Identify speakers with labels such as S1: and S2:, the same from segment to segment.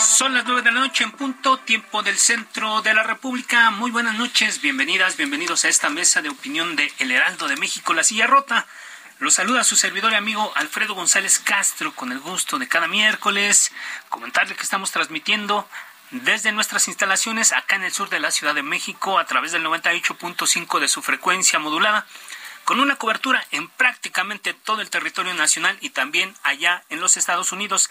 S1: Son las nueve de la noche en punto, tiempo del centro de la República. Muy buenas noches, bienvenidas, bienvenidos a esta mesa de opinión de El Heraldo de México, La Silla Rota. Los saluda su servidor y amigo Alfredo González Castro con el gusto de cada miércoles comentarle que estamos transmitiendo desde nuestras instalaciones acá en el sur de la Ciudad de México a través del 98.5 de su frecuencia modulada con una cobertura en prácticamente todo el territorio nacional y también allá en los Estados Unidos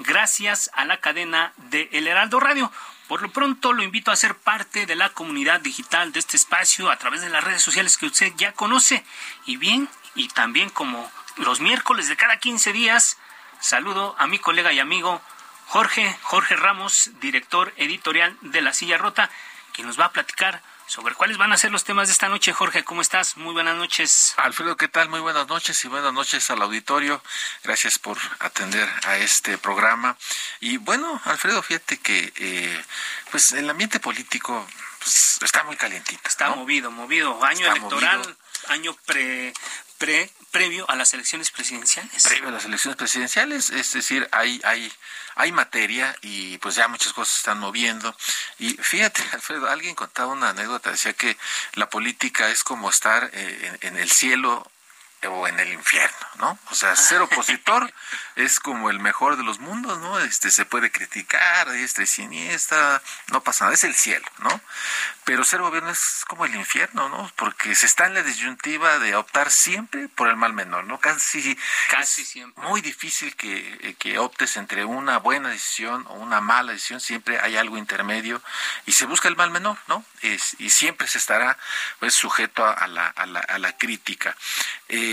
S1: gracias a la cadena de El Heraldo Radio. Por lo pronto lo invito a ser parte de la comunidad digital de este espacio a través de las redes sociales que usted ya conoce. Y bien, y también como los miércoles de cada 15 días, saludo a mi colega y amigo Jorge, Jorge Ramos, director editorial de La Silla Rota, quien nos va a platicar sobre cuáles van a ser los temas de esta noche. Jorge, ¿cómo estás? Muy buenas noches.
S2: Alfredo, ¿qué tal? Muy buenas noches y buenas noches al auditorio. Gracias por atender a este programa. Y bueno, Alfredo, fíjate que eh, pues el ambiente político pues, está muy calientito.
S1: Está movido, movido. Año electoral, año pre, pre, previo a las elecciones presidenciales.
S2: Previo a las elecciones presidenciales, es decir, hay, hay, hay materia y pues ya muchas cosas se están moviendo. Y fíjate, Alfredo, alguien contaba una anécdota, decía que la política es como estar eh, en, en el cielo o en el infierno, ¿no? O sea, ser opositor es como el mejor de los mundos, ¿no? Este se puede criticar y siniestra, no pasa nada, es el cielo, ¿no? Pero ser gobierno es como el infierno, ¿no? Porque se está en la disyuntiva de optar siempre por el mal menor, ¿no? Casi,
S1: casi siempre.
S2: Muy difícil que, que optes entre una buena decisión o una mala decisión, siempre hay algo intermedio y se busca el mal menor, ¿no? Es, y siempre se estará pues sujeto a la, a la, a la crítica. Eh,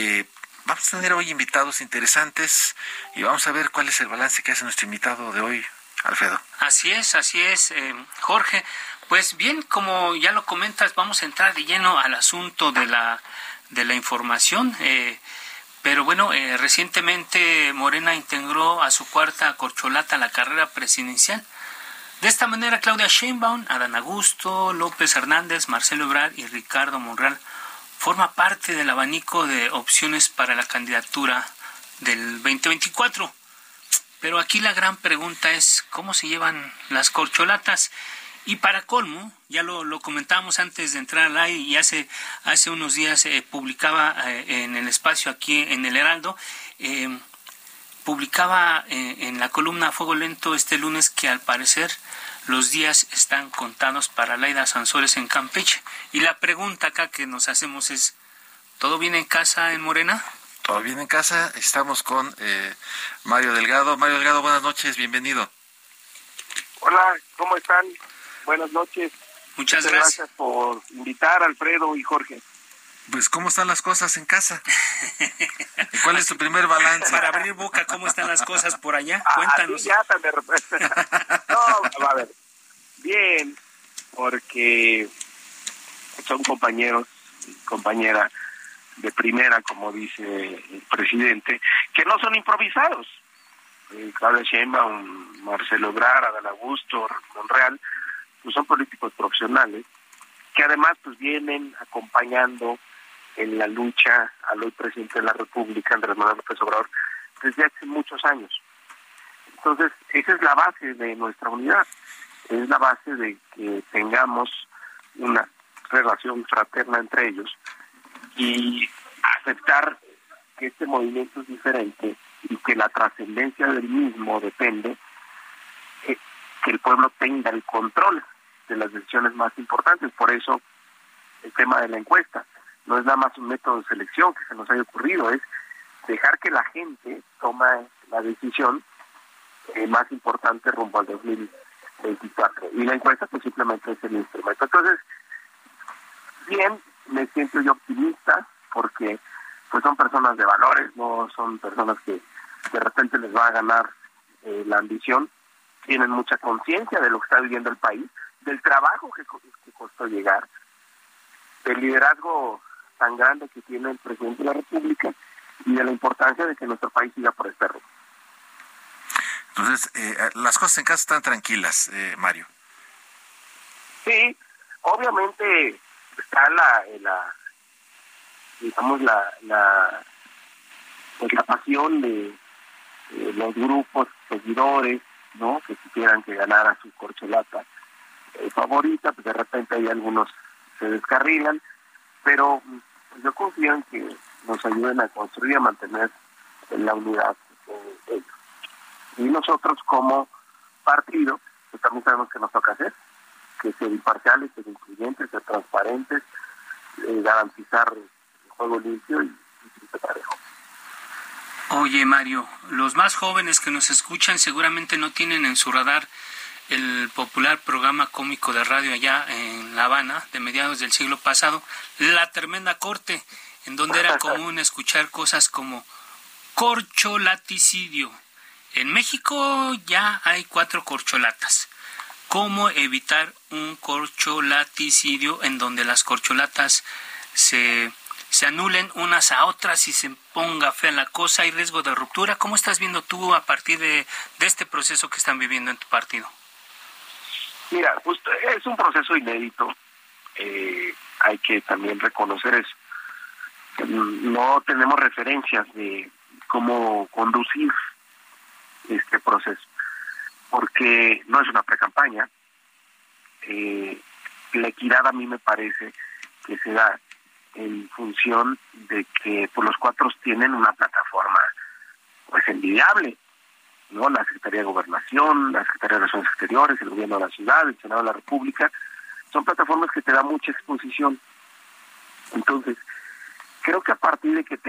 S2: vamos a tener hoy invitados interesantes y vamos a ver cuál es el balance que hace nuestro invitado de hoy, Alfredo.
S1: Así es, así es, eh, Jorge. Pues bien, como ya lo comentas, vamos a entrar de lleno al asunto de la, de la información. Eh, pero bueno, eh, recientemente Morena integró a su cuarta corcholata la carrera presidencial. De esta manera, Claudia Sheinbaum, Adán Augusto, López Hernández, Marcelo Ebrard y Ricardo Monreal forma parte del abanico de opciones para la candidatura del 2024. Pero aquí la gran pregunta es cómo se llevan las corcholatas. Y para colmo, ya lo, lo comentábamos antes de entrar al aire y hace, hace unos días eh, publicaba eh, en el espacio aquí en el Heraldo, eh, publicaba en la columna Fuego Lento este lunes que al parecer los días están contados para Laida Sansores en Campeche. Y la pregunta acá que nos hacemos es, ¿todo bien en casa en Morena?
S2: Todo bien en casa, estamos con eh, Mario Delgado. Mario Delgado, buenas noches, bienvenido.
S3: Hola, ¿cómo están? Buenas noches.
S1: Muchas,
S3: Muchas
S1: gracias.
S3: gracias por invitar a Alfredo y Jorge.
S2: Pues, ¿cómo están las cosas en casa? ¿Cuál es tu primer balance?
S1: Para abrir boca, ¿cómo están las cosas por allá?
S3: Ah,
S1: Cuéntanos.
S3: ya tan de repente. no, a ver. Bien, porque son compañeros y compañera de primera, como dice el presidente, que no son improvisados. Eh, Claudia Sheinbaum, Marcelo Ebrard, Adán Augusto, Monreal, pues son políticos profesionales que además pues vienen acompañando en la lucha al hoy presidente de la República, Andrés Manuel López Obrador, desde hace muchos años. Entonces, esa es la base de nuestra unidad, es la base de que tengamos una relación fraterna entre ellos y aceptar que este movimiento es diferente y que la trascendencia del mismo depende
S4: que el pueblo tenga el control de las decisiones más importantes. Por eso el tema de la encuesta no es nada más un método de selección que se nos haya ocurrido, es dejar que la gente tome la decisión eh, más importante rumbo al 2024. Y la encuesta pues simplemente es el instrumento. Entonces, bien, me siento yo optimista porque pues son personas de valores, no son personas que de repente les va a ganar eh, la ambición, tienen mucha conciencia de lo que está viviendo el país, del trabajo que, que costó llegar, del liderazgo tan grande que tiene el presidente de la República y de la importancia de que nuestro país siga por este rumbo.
S2: Entonces, eh, las cosas en casa están tranquilas, eh, Mario.
S4: Sí, obviamente está la, la digamos, la, la, pues la pasión de los grupos seguidores, ¿no? Que quisieran que ganara su corcholata eh, favorita, pues de repente hay algunos se descarrilan, pero pues, yo confío en que nos ayuden a construir y a mantener la unidad ellos. Y nosotros como partido, pues también sabemos que nos toca hacer, que ser imparciales, ser incluyentes, ser transparentes, eh, garantizar el juego limpio y, y parejo.
S1: Oye, Mario, los más jóvenes que nos escuchan seguramente no tienen en su radar el popular programa cómico de radio allá en La Habana de mediados del siglo pasado, La Tremenda Corte, en donde era común escuchar cosas como corcholaticidio. En México ya hay cuatro corcholatas. ¿Cómo evitar un corcholaticidio en donde las corcholatas se, se anulen unas a otras y se ponga fea la cosa? ¿Hay riesgo de ruptura? ¿Cómo estás viendo tú a partir de, de este proceso que están viviendo en tu partido?
S4: Mira, justo es un proceso inédito. Eh, hay que también reconocer eso. No tenemos referencias de cómo conducir este proceso, porque no es una pre-campaña. Eh, la equidad a mí me parece que se da en función de que pues, los cuatro tienen una plataforma pues envidiable ¿no? La Secretaría de Gobernación, la Secretaría de Relaciones Exteriores, el Gobierno de la Ciudad, el Senado de la República, son plataformas que te dan mucha exposición. Entonces, creo que a partir de que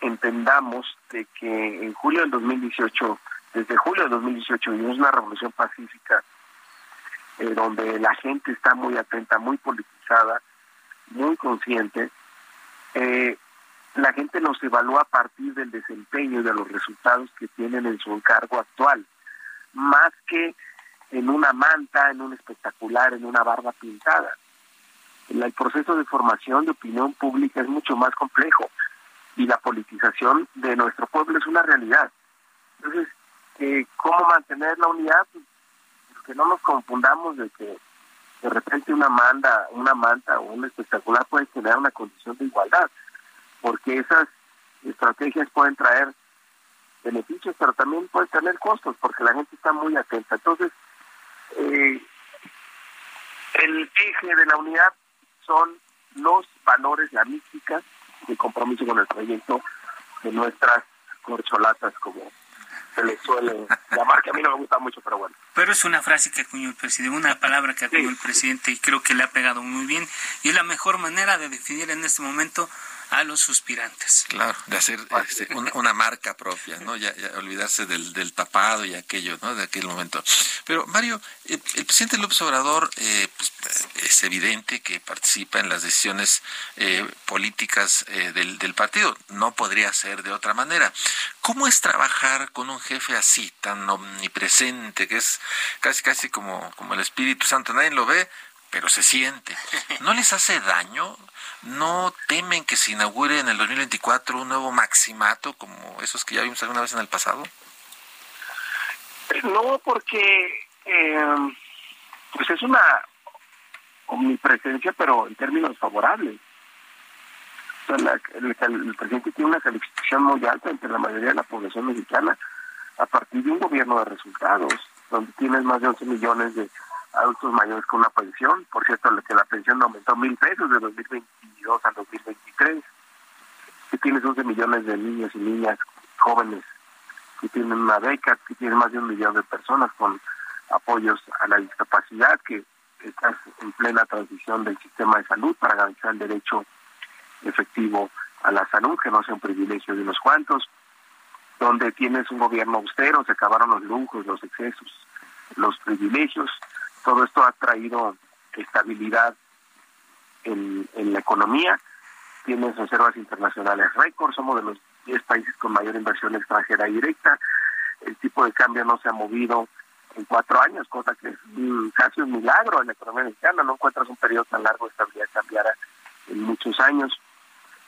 S4: entendamos de que en julio del 2018, desde julio del 2018 vivimos una revolución pacífica, eh, donde la gente está muy atenta, muy politizada, muy consciente, eh, la gente nos evalúa a partir del desempeño y de los resultados que tienen en su encargo actual, más que en una manta, en un espectacular, en una barba pintada. El proceso de formación de opinión pública es mucho más complejo y la politización de nuestro pueblo es una realidad. Entonces, eh, ¿cómo mantener la unidad? Pues, que no nos confundamos de que de repente una manda, una manta o un espectacular puede generar una condición de igualdad porque esas estrategias pueden traer beneficios, pero también pueden tener costos, porque la gente está muy atenta. Entonces, eh, el eje de la unidad son los valores, la mística, el compromiso con el proyecto de nuestras corcholatas, como se les suele llamar, que a mí no me gusta mucho, pero bueno.
S1: Pero es una frase que acuñó el presidente, una palabra que acuñó el presidente y creo que le ha pegado muy bien y es la mejor manera de definir en este momento a los suspirantes.
S2: Claro, de hacer este, una, marca propia, ¿no? Ya, olvidarse del, del, tapado y aquello, ¿no? De aquel momento. Pero, Mario, eh, el presidente López Obrador eh, pues, es evidente que participa en las decisiones eh, políticas del, del partido. No podría ser de otra manera. ¿Cómo es trabajar con un jefe así, tan omnipresente, que es casi, casi como, como el Espíritu Santo? Nadie lo ve, pero se siente. ¿No les hace daño? ¿No temen que se inaugure en el 2024 un nuevo maximato como esos que ya vimos alguna vez en el pasado?
S4: No, porque eh, pues es una omnipresencia, pero en términos favorables. el, presidente tiene una calificación muy alta entre la mayoría de la población mexicana a partir de un gobierno de resultados, donde tienes más de 11 millones de adultos mayores con una pensión. Por cierto, que la pensión aumentó mil pesos de 2022 a 2023. Que tienes 11 millones de niños y niñas jóvenes que tienen una beca, que tienes más de un millón de personas con apoyos a la discapacidad, que estás en plena transición del sistema de salud para garantizar el derecho efectivo a la salud, que no sea un privilegio de unos cuantos, donde tienes un gobierno austero, se acabaron los lujos, los excesos, los privilegios, todo esto ha traído estabilidad en, la economía, tienes reservas internacionales récord, somos de los 10 países con mayor inversión extranjera directa, el tipo de cambio no se ha movido en cuatro años, cosa que es casi un milagro en la economía mexicana, no encuentras un periodo tan largo de estabilidad cambiara en muchos años.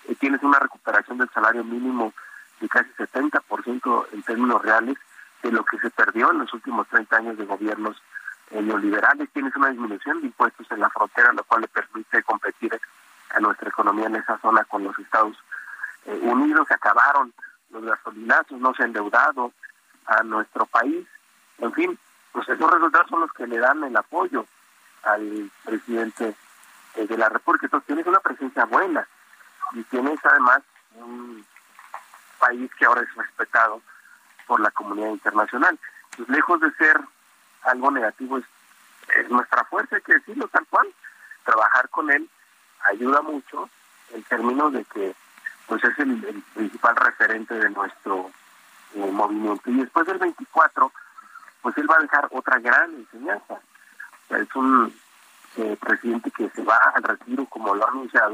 S4: Eh, tienes una recuperación del salario mínimo de casi 70% en términos reales de lo que se perdió en los últimos 30 años de gobiernos neoliberales. Tienes una disminución de impuestos en la frontera, lo cual le permite competir a nuestra economía en esa zona con los Estados eh, Unidos. Se acabaron los gasolinazos, no se ha endeudado a nuestro país. En fin, pues esos resultados son los que le dan el apoyo al presidente eh, de la República. Entonces tienes una presencia buena y tienes además un país que ahora es respetado por la comunidad internacional. Pues lejos de ser algo negativo, es, nuestra fuerza, hay que decirlo tal cual. Trabajar con él ayuda mucho en términos de que pues es el, principal referente de nuestro eh, movimiento. Y después del 24, pues él va a dejar otra gran enseñanza. es un eh, presidente que se va al retiro, como lo ha anunciado,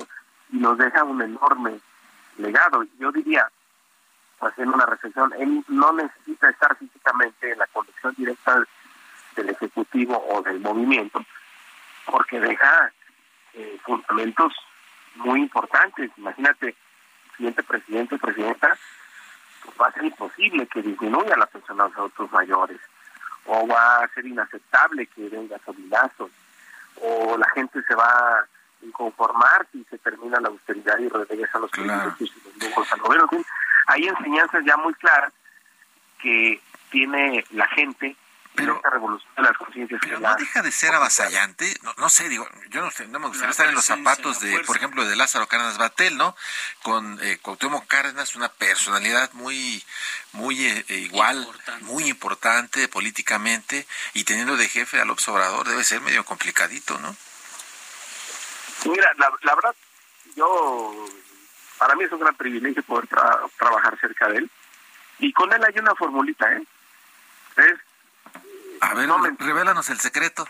S4: y nos deja un enorme legado. Yo diría, haciendo una reflexión, él no necesita estar físicamente en la conexión directa del Ejecutivo o del movimiento, porque deja eh, fundamentos muy importantes. Imagínate, siguiente presidente o presidenta, pues va a ser imposible que disminuya la pensión a los adultos mayores o va a ser inaceptable que den gasolinazos, o la gente se va a inconformar si se termina la austeridad y los privilegios y los lujos al gobierno. hay enseñanzas ya muy claras que tiene la gente
S2: pero, no deja de ser avasallante, no, no sé, digo, yo no, sé, no me gustaría estar en los zapatos de, por ejemplo, de Lázaro Cárdenas Batel, ¿no? Con eh, Cuauhtémoc Cárdenas, una personalidad muy, muy eh, eh, igual, muy importante políticamente, y teniendo de jefe al observador debe ser medio complicadito, ¿no?
S4: Mira, la, la verdad, yo, para mí es un gran privilegio poder trabajar cerca de él, y con él hay una formulita, ¿eh? Es
S2: a ver, no revélanos el secreto.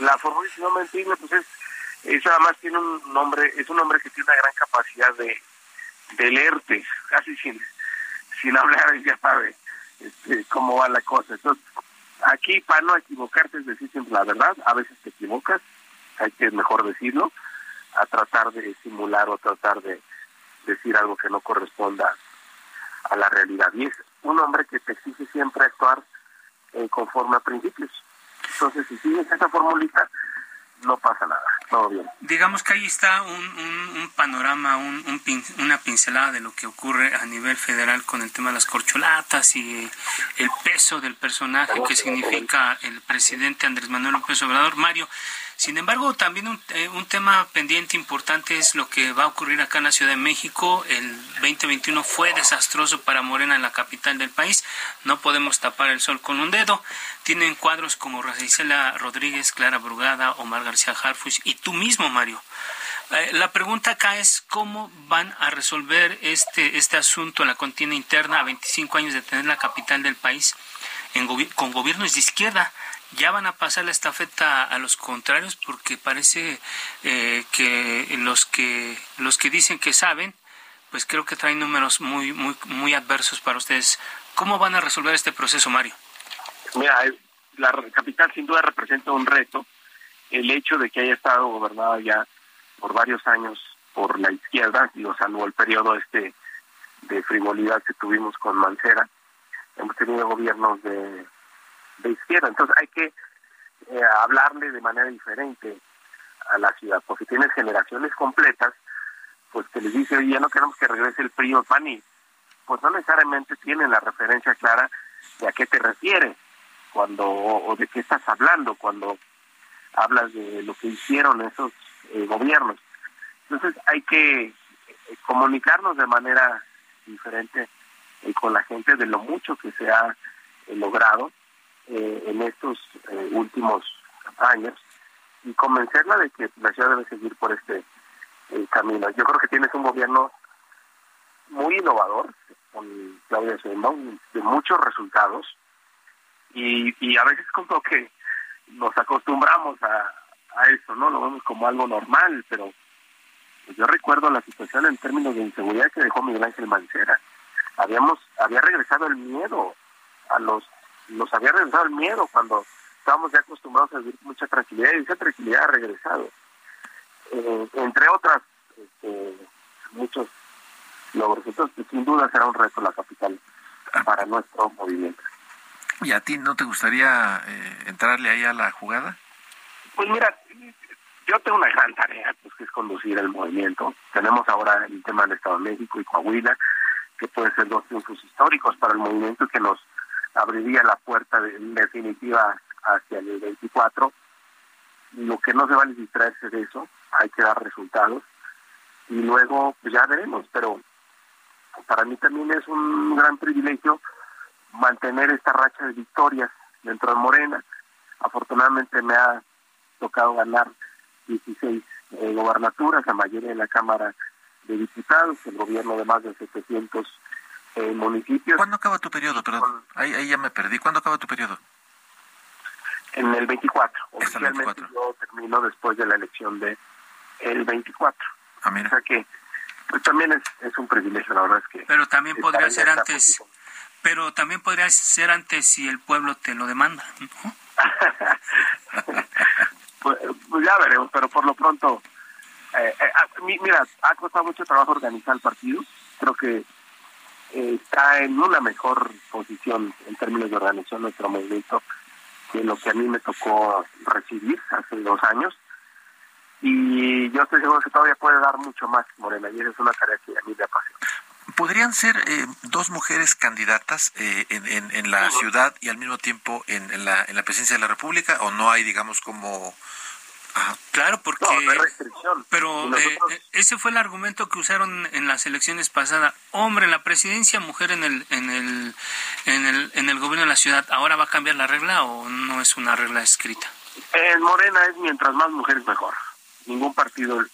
S4: La fórmula no mentirle, pues es, es además tiene un nombre, es un hombre que tiene una gran capacidad de, de leerte, casi sin, sin hablar, ya sabe este, cómo va la cosa. Entonces, aquí para no equivocarte es decir siempre la verdad, a veces te equivocas, hay que mejor decirlo, a tratar de simular o tratar de decir algo que no corresponda a la realidad. Y es un hombre que te exige siempre actuar eh, conforme a principios. Entonces, si sigues esa formulita, no pasa nada, todo bien.
S1: Digamos que ahí está un, un, panorama, un, una pincelada de lo que ocurre a nivel federal con el tema de las corcholatas y el peso del personaje que significa el presidente Andrés Manuel López Obrador. Mario, sin embargo, también un, eh, un, tema pendiente importante es lo que va a ocurrir acá en la Ciudad de México. El 2021 fue desastroso para Morena en la capital del país. No podemos tapar el sol con un dedo. Tienen cuadros como Isela Rodríguez, Clara Brugada, Omar García Harfuch y tú mismo, Mario. Eh, la pregunta acá es cómo van a resolver este, este asunto en la contienda interna a 25 años de tener la capital del país en con gobiernos de izquierda ya van a pasar la estafeta a los contrarios porque parece eh, que los que los que dicen que saben pues creo que traen números muy muy muy adversos para ustedes. Cómo van a resolver este proceso Mario
S4: mira la capital sin duda representa un reto. El hecho de que haya estado gobernada ya por varios años por la izquierda digo salvo el periodo este de frivolidad que tuvimos con Mancera hemos tenido gobiernos de de izquierda. Entonces hay que eh, hablarle de manera diferente a la ciudad, porque tienes generaciones completas, pues que les dice, oye, ya no queremos que regrese el PRI pues no necesariamente tienen la referencia clara de a qué te refieres cuando o de qué estás hablando cuando hablas de lo que hicieron esos eh, gobiernos. Entonces hay que eh, comunicarnos de manera diferente con la gente de lo mucho que se ha logrado eh, en estos eh, últimos años y convencerla de que la ciudad debe seguir por este eh, camino. Yo creo que tienes un gobierno muy innovador con Claudia Sheinbaum, de muchos resultados y, a veces como que nos acostumbramos a, a eso, ¿no? Lo vemos como algo normal, pero yo recuerdo la situación en términos de inseguridad que dejó Miguel Ángel Mancera. Habíamos, había regresado el miedo a los, nos había regresado el miedo cuando estábamos ya acostumbrados a vivir mucha tranquilidad y esa tranquilidad ha regresado. Eh, entre otras, este, muchos logros. Entonces, sin duda será un reto la capital para nuestro movimiento.
S2: ¿Y a ti no te gustaría eh, entrarle ahí a la jugada?
S4: Pues mira, yo tengo una gran tarea, pues que es conducir el movimiento. Tenemos ahora el tema del Estado de México y Coahuila, que pueden ser dos triunfos históricos para el movimiento que nos abriría la puerta de, definitiva hacia el 24. Lo que no se vale distraerse de eso, hay que dar resultados y luego pues ya veremos, pero para mí también es un gran privilegio mantener esta racha de victorias dentro de Morena. Afortunadamente me ha tocado ganar 16 eh, gobernaturas, la mayoría en la Cámara de Diputados, el gobierno de más de 700 eh, municipios.
S2: ¿Cuándo acaba tu periodo? Perdón, ahí, ahí ya me perdí. ¿Cuándo acaba tu periodo?
S4: En el 24.
S2: Es el
S4: Oficialmente
S2: 24.
S4: yo termino después de la elección de el 24.
S2: Ah, mira.
S4: O sea que pues también es, es un privilegio, la verdad es que...
S1: Pero también podría ser antes,
S4: posición.
S1: pero también podría ser antes si el pueblo te lo demanda. ¿no?
S4: pues, pues ya veremos, pero por lo pronto, eh, eh, a- mi- mira, ha costado mucho trabajo organizar el partido. Creo que está en una mejor posición en términos de organización nuestro movimiento que lo que a mí me tocó recibir hace dos años. Y yo estoy seguro que todavía puede dar mucho más, Morena, y esa es una tarea que a mí me apasiona.
S2: ¿Podrían ser eh, dos mujeres candidatas eh, en, en, en la ciudad y al mismo tiempo en, en la, en la presidencia de la República? ¿O no hay, digamos, como... Ajá.
S1: Claro, porque...
S4: No, no hay restricción.
S1: Pero
S4: nosotros-
S1: eh, ese fue el argumento que usaron en las elecciones pasadas. Hombre en la presidencia, mujer en el, en el, en el, en el gobierno de la ciudad. ¿Ahora va a cambiar la regla o no es una regla escrita?
S4: En Morena es mientras más mujeres mejor. Ningún partido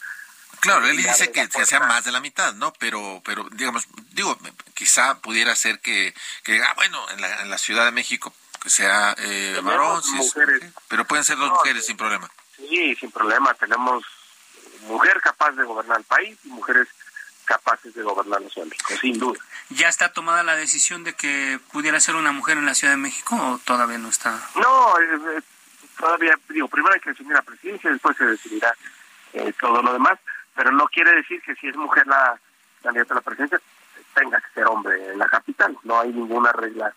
S2: Claro, él dice que, sea más de la mitad, ¿no? Pero, pero digamos, digo, quizá pudiera ser que, que ah, bueno, en la, en la Ciudad de México que sea eh, varón, si es-
S4: mujeres.
S2: pero pueden ser dos
S4: No,
S2: mujeres
S4: sí.
S2: sin problema.
S4: Sí, sin problema. Tenemos mujer capaz de gobernar el país y mujeres capaces de gobernar de México, sin duda.
S1: ¿Ya está tomada la decisión de que pudiera ser una mujer en la Ciudad de México o todavía no está?
S4: No, eh, eh, todavía, digo, primero hay que definir la presidencia, después se decidirá eh, todo lo demás, pero no quiere decir que si es mujer la candidata a la presidencia, tenga que ser hombre en la capital. No hay ninguna regla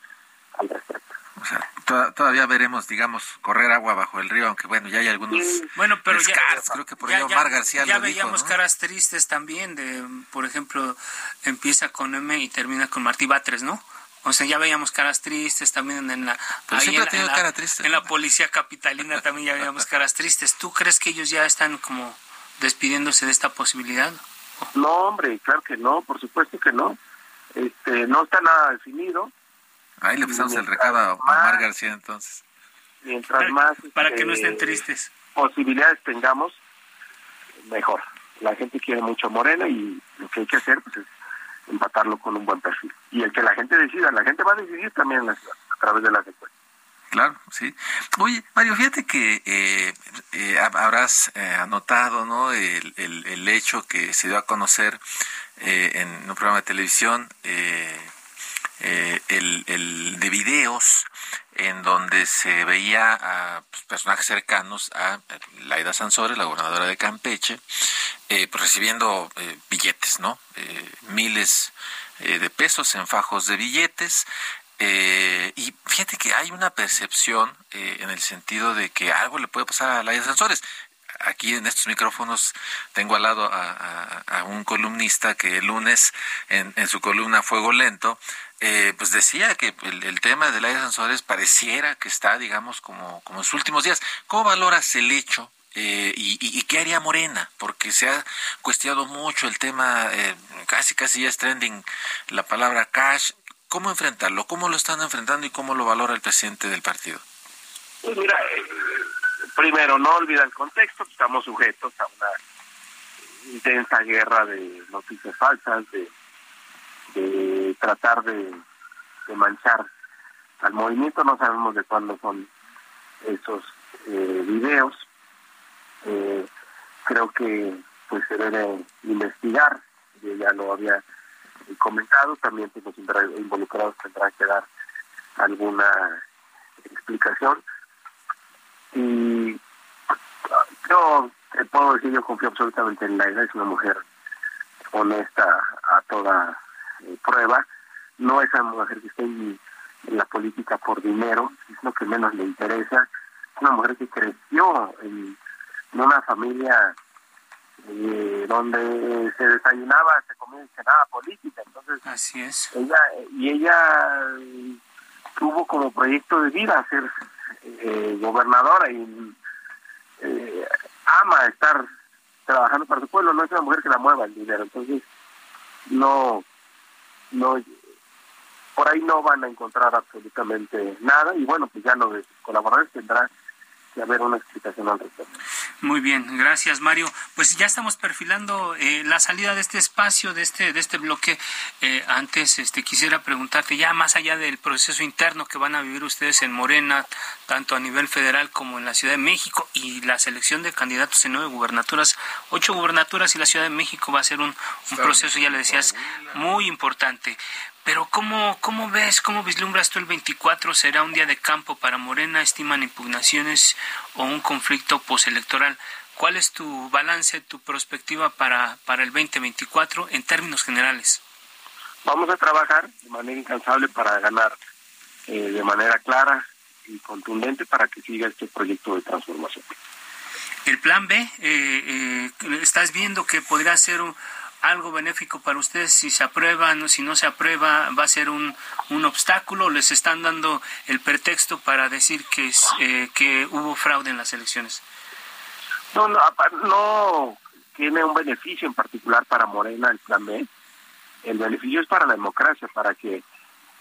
S4: al respecto.
S2: O sea, to- todavía veremos, digamos, correr agua bajo el río, aunque bueno, ya hay algunos.
S1: Bueno, pero ya,
S2: descartes, creo que por
S1: ya-
S2: ahí
S1: ya-
S2: Omar García
S1: ya
S2: lo dijo,
S1: veíamos
S2: ¿no?
S1: caras tristes también de, por ejemplo, empieza con M y termina con Martí Batres, ¿no? O sea, ya veíamos caras tristes también en la...
S2: Pero siempre
S1: en
S2: ha
S1: la-
S2: tenido
S1: en la-
S2: cara triste,
S1: En
S2: ¿no?
S1: la policía capitalina también ya veíamos caras tristes. ¿Tú crees que ellos ya están como despidiéndose de esta posibilidad?
S4: No, hombre, claro que no, por supuesto que no. Este, no está nada definido.
S2: Ahí le pasamos el recado a Omar García entonces.
S4: Mientras más
S1: Para que no
S4: este,
S1: estén tristes.
S4: posibilidades tengamos, mejor. La gente quiere mucho a Morena y lo que hay que hacer pues, es empatarlo con un buen perfil. Y el que la gente decida, la gente va a decidir también en la ciudad, a través de las encuestas.
S2: Claro, sí. Oye, Mario, fíjate que eh, eh, hab- habrás eh, anotado, ¿no? El, el, el hecho que se dio a conocer eh, en un programa de televisión, eh, el, de videos en donde se veía a pues, personajes cercanos a eh, Laida Sansores, la gobernadora de Campeche, eh, pues, recibiendo eh, billetes, ¿no? Eh, miles eh, de pesos en fajos de billetes. Eh, y fíjate que hay una percepción eh, en el sentido de que algo le puede pasar a Laida Sansores. Aquí en estos micrófonos tengo al lado a, a- a un columnista que el lunes en, en su columna Fuego Lento, eh, pues decía que el, tema de Laida Sansores pareciera que está, digamos, como, como en sus últimos días. ¿Cómo valoras el hecho eh, y qué haría Morena? Porque se ha cuestionado mucho el tema, eh, casi casi ya es trending la palabra cash. ¿Cómo enfrentarlo? ¿Cómo lo están enfrentando y cómo lo valora el presidente del partido?
S4: Pues mira, eh, primero, no olvida el contexto, estamos sujetos a una intensa guerra de noticias falsas, de, de tratar de, manchar al movimiento, no sabemos de cuándo son esos eh, videos. Eh, creo que pues se debe investigar, ya lo había comentado, también pues, los involucrados tendrán que dar alguna explicación. Y yo puedo decir, yo confío absolutamente en Laila, es una mujer honesta a toda eh, prueba, no es una mujer que esté en, la política por dinero, es lo que menos le interesa, es una mujer que creció en, una familia eh, donde se desayunaba, se comía y cenaba política, entonces
S1: así es.
S4: Ella y ella tuvo como proyecto de vida ser eh, gobernadora y eh, ama estar trabajando para su pueblo, no es una mujer que la mueva el dinero, entonces no, no, por ahí no van a encontrar absolutamente nada y bueno, pues ya los colaboradores tendrán que haber una explicación al respecto.
S1: Muy bien, gracias Mario. Pues ya estamos perfilando eh, la salida de este espacio, de este, de este bloque. Eh, antes, este, quisiera preguntarte ya más allá del proceso interno que van a vivir ustedes en Morena, tanto a nivel federal como en la Ciudad de México y la selección de candidatos en nueve gubernaturas, ocho gubernaturas y la Ciudad de México va a ser un, un proceso, ya le decías, muy importante. Pero ¿cómo, ¿cómo ves, cómo vislumbras tú el 24? ¿Será un día de campo para Morena? ¿Estiman impugnaciones o un conflicto postelectoral? ¿Cuál es tu balance, tu perspectiva para, para el 2024 en términos generales?
S4: Vamos a trabajar de manera incansable para ganar eh, de manera clara y contundente para que siga este proyecto de transformación.
S1: El plan B, eh, eh, ¿estás viendo que podría ser un, algo benéfico para ustedes si se aprueba, si no se aprueba, va a ser un, un obstáculo, les están dando el pretexto para decir que, eh, que hubo fraude en las elecciones.
S4: No, no, no tiene un beneficio en particular para Morena el plan B. El beneficio es para la democracia, para que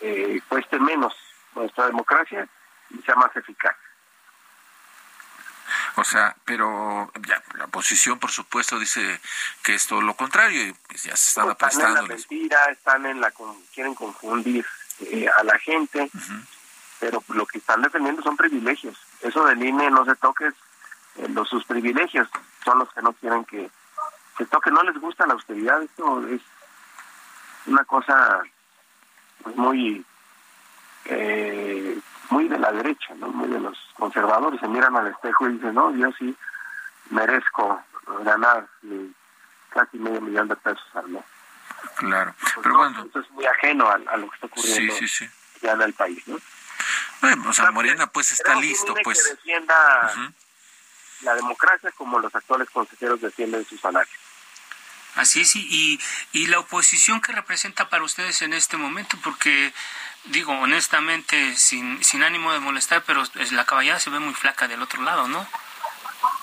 S4: eh, cueste menos nuestra democracia y sea más eficaz.
S2: O sea, pero ya, la oposición, por supuesto, dice que es todo lo contrario y pues ya se están
S4: pues Están en la mentira, están en la... quieren confundir eh, a la gente, pero lo que están defendiendo son privilegios. Eso del INE no se toque, eh, los, sus privilegios son los que no quieren que se toque. No les gusta la austeridad, esto es una cosa pues, muy... Eh, muy de la derecha, ¿no? muy de los conservadores, se miran al espejo y dicen, no, yo sí merezco ganar casi medio millón de pesos al mes.
S2: Claro, pues pero bueno.
S4: Esto es muy ajeno a, lo que está ocurriendo ya en el país, ¿no?
S2: Bueno, o sea, Morena pues está listo, pues.
S4: Que defienda la democracia como los actuales consejeros defienden su salario.
S1: Así es, y, y la oposición que representa para ustedes en este momento, porque digo honestamente, sin, sin ánimo de molestar, pero la caballada se ve muy flaca del otro lado, ¿no?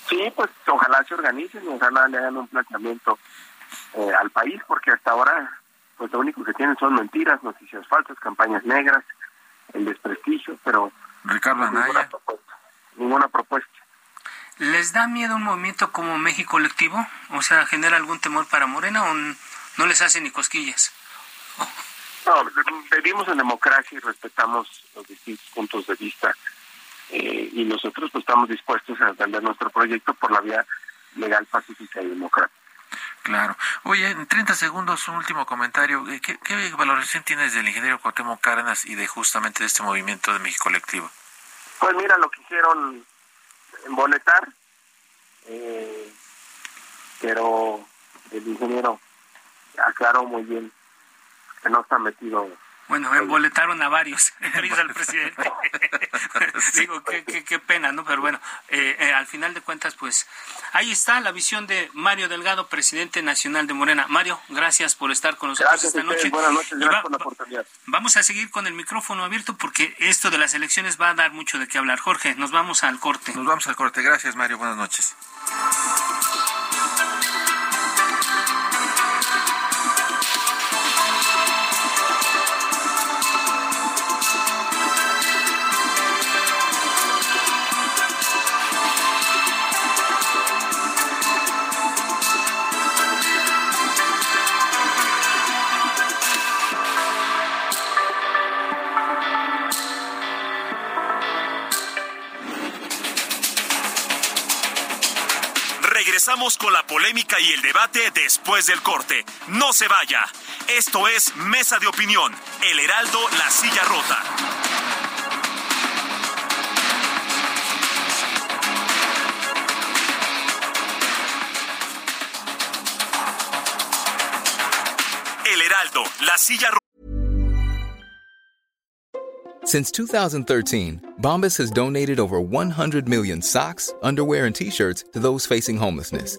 S4: Sí, pues ojalá se organicen, ojalá le hagan un planteamiento eh, al país, porque hasta ahora, pues lo único que tienen son mentiras, noticias falsas, campañas negras, el desprestigio, pero
S2: Ricardo
S4: ninguna propuesta. Ninguna propuesta.
S1: ¿Les da miedo un movimiento como México Colectivo? O sea, ¿genera algún temor para Morena o no les hace ni cosquillas?
S4: No, vivimos en democracia y respetamos los distintos puntos de vista eh, y nosotros pues, estamos dispuestos a defender nuestro proyecto por la vía legal, pacífica y democrática.
S2: Claro. Oye, en 30 segundos, un último comentario. Eh, ¿Qué, qué valoración tienes del ingeniero Cuauhtémoc Cárdenas y de justamente de este movimiento de México Colectivo?
S4: Pues mira, lo quisieron emboletar, eh, pero el ingeniero aclaró muy bien no está metido.
S1: Bueno, emboletaron a varios, entre al presidente. Digo, qué, qué, pena, ¿no? Pero bueno, eh, eh, al final de cuentas, pues ahí está la visión de Mario Delgado, presidente nacional de Morena. Mario, gracias por estar con nosotros esta noche.
S4: Buenas noches, gracias por la oportunidad.
S1: Vamos a seguir con el micrófono abierto porque esto de las elecciones va a dar mucho de qué hablar. Jorge, nos vamos al corte.
S2: Nos vamos al corte. Gracias, Mario. Buenas noches.
S5: Polémica y el debate después del corte. No se vaya. Esto es Mesa de Opinión, El Heraldo, La Silla Rota. El Heraldo, La Silla Rota.
S6: Since 2013, Bombas has donated over 100 million socks, underwear, and t-shirts to those facing homelessness.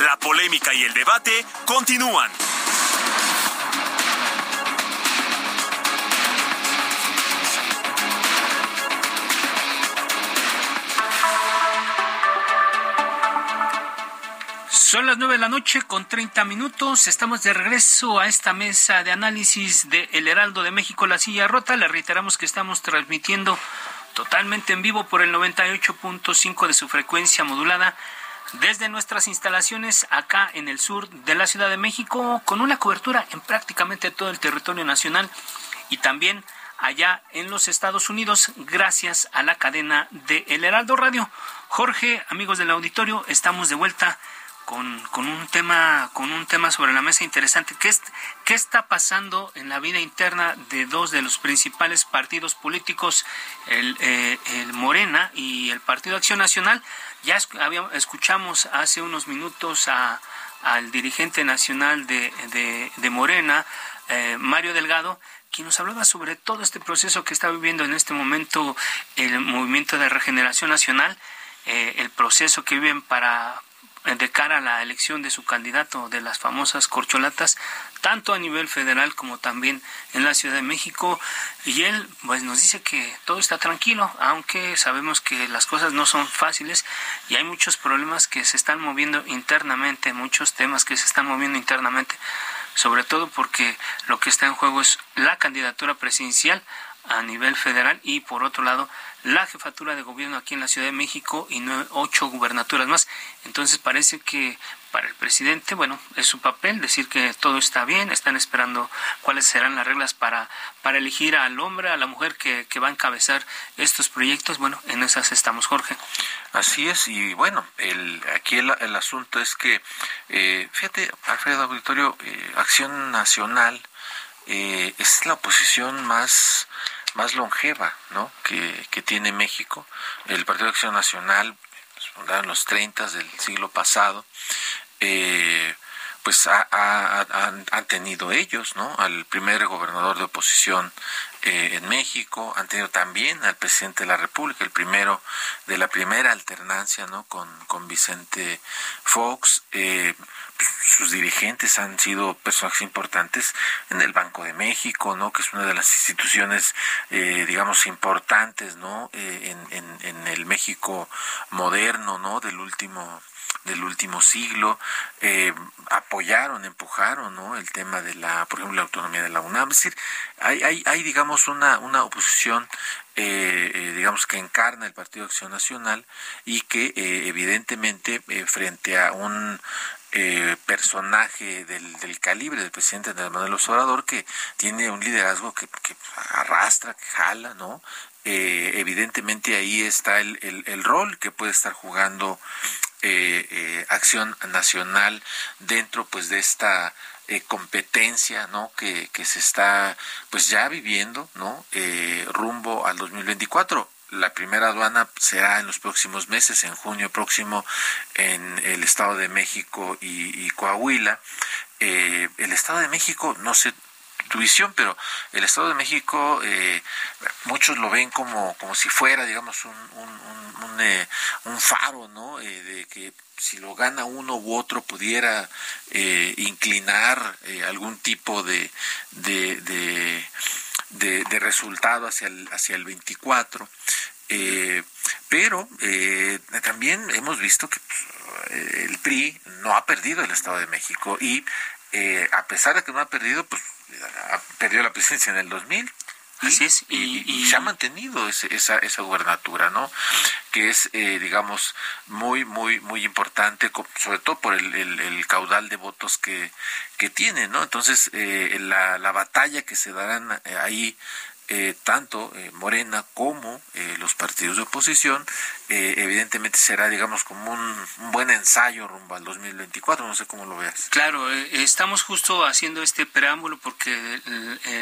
S5: La polémica y el debate continúan.
S1: Son las nueve de la noche con 30 minutos. Estamos de regreso a esta mesa de análisis de El Heraldo de México, La Silla Rota. Le reiteramos que estamos transmitiendo totalmente en vivo por el 98.5 de su frecuencia modulada desde nuestras instalaciones acá en el sur de la Ciudad de México, con una cobertura en prácticamente todo el territorio nacional y también allá en los Estados Unidos, gracias a la cadena de El Heraldo Radio. Jorge, amigos del auditorio, estamos de vuelta con, con, un tema con un tema sobre la mesa interesante. ¿Qué, es, qué está pasando en la vida interna de dos de los principales partidos políticos el, eh, el Morena y el Partido Acción Nacional ya escuchamos hace unos minutos a, al dirigente nacional de, de, de Morena eh, Mario Delgado quien nos hablaba sobre todo este proceso que está viviendo en este momento el movimiento de regeneración nacional eh, el proceso que viven para de cara a la elección de su candidato de las famosas corcholatas, tanto a nivel federal como también en la Ciudad de México. Y él pues nos dice que todo está tranquilo, aunque sabemos que las cosas no son fáciles y hay muchos problemas que se están moviendo internamente, muchos temas que se están moviendo internamente, sobre todo porque lo que está en juego es la candidatura presidencial a nivel federal y por otro lado la jefatura de gobierno aquí en la Ciudad de México y ocho gubernaturas más. Entonces parece que para el presidente, bueno, es su papel decir que todo está bien, están esperando cuáles serán las reglas para, para elegir al hombre, a la mujer que, que va a encabezar estos proyectos. Bueno, en esas estamos, Jorge.
S2: Así es, y bueno, el, aquí el, el asunto es que, eh, fíjate, Alfredo Auditorio, eh, Acción Nacional eh, es la oposición más más longeva ¿no? que, que tiene México. El Partido de Acción Nacional, fundado en los 30 del siglo pasado, eh, pues ha, ha, han, tenido ellos, ¿no? Al primer gobernador de oposición eh, en México, han tenido también al presidente de la República, el primero de la primera alternancia, ¿no? Con, con Vicente Fox. Eh, sus dirigentes han sido personajes importantes en el Banco de México, ¿no? que es una de las instituciones, eh, digamos, importantes ¿no? Eh, en, en, en, el México moderno ¿no? del último del último siglo, eh, apoyaron, empujaron ¿no? el tema de la, por ejemplo, la autonomía de la UNAM. Es decir, hay, hay, hay digamos, una, una oposición eh, eh, digamos que encarna el Partido Acción Nacional y que eh, evidentemente eh, frente a un personaje del, del, calibre del presidente Andrés Manuel Obrador que tiene un liderazgo que, que arrastra, que jala, ¿no? Eh, evidentemente ahí está el, el, el, rol que puede estar jugando eh, eh, Acción Nacional dentro pues de esta eh, competencia no que, que se está pues ya viviendo no eh, rumbo al 2024 la primera aduana será en los próximos meses, en junio próximo, en el Estado de México y, Coahuila. Eh, el Estado de México, no sé tu visión, pero el Estado de México, eh, muchos lo ven como, como si fuera, digamos, un, un, eh, faro, ¿no? Eh, de que si lo gana uno u otro pudiera eh, inclinar eh, algún tipo de, de, de resultado hacia el, hacia el 24. Eh, pero eh, también hemos visto que el PRI no ha perdido el Estado de México y a pesar de que no ha perdido, pues perdió la presidencia en el 2000 y, se ha mantenido esa, esa gubernatura, ¿no? Que es, eh, digamos, muy, muy, muy importante, sobre todo por el, el, caudal de votos que, que tiene, ¿no? Entonces, eh, la, la batalla que se darán eh, ahí eh, tanto eh, Morena como eh, los partidos de oposición, evidentemente será, digamos, como un, buen ensayo rumbo al 2024, no sé cómo lo veas.
S1: Claro, estamos justo haciendo este preámbulo porque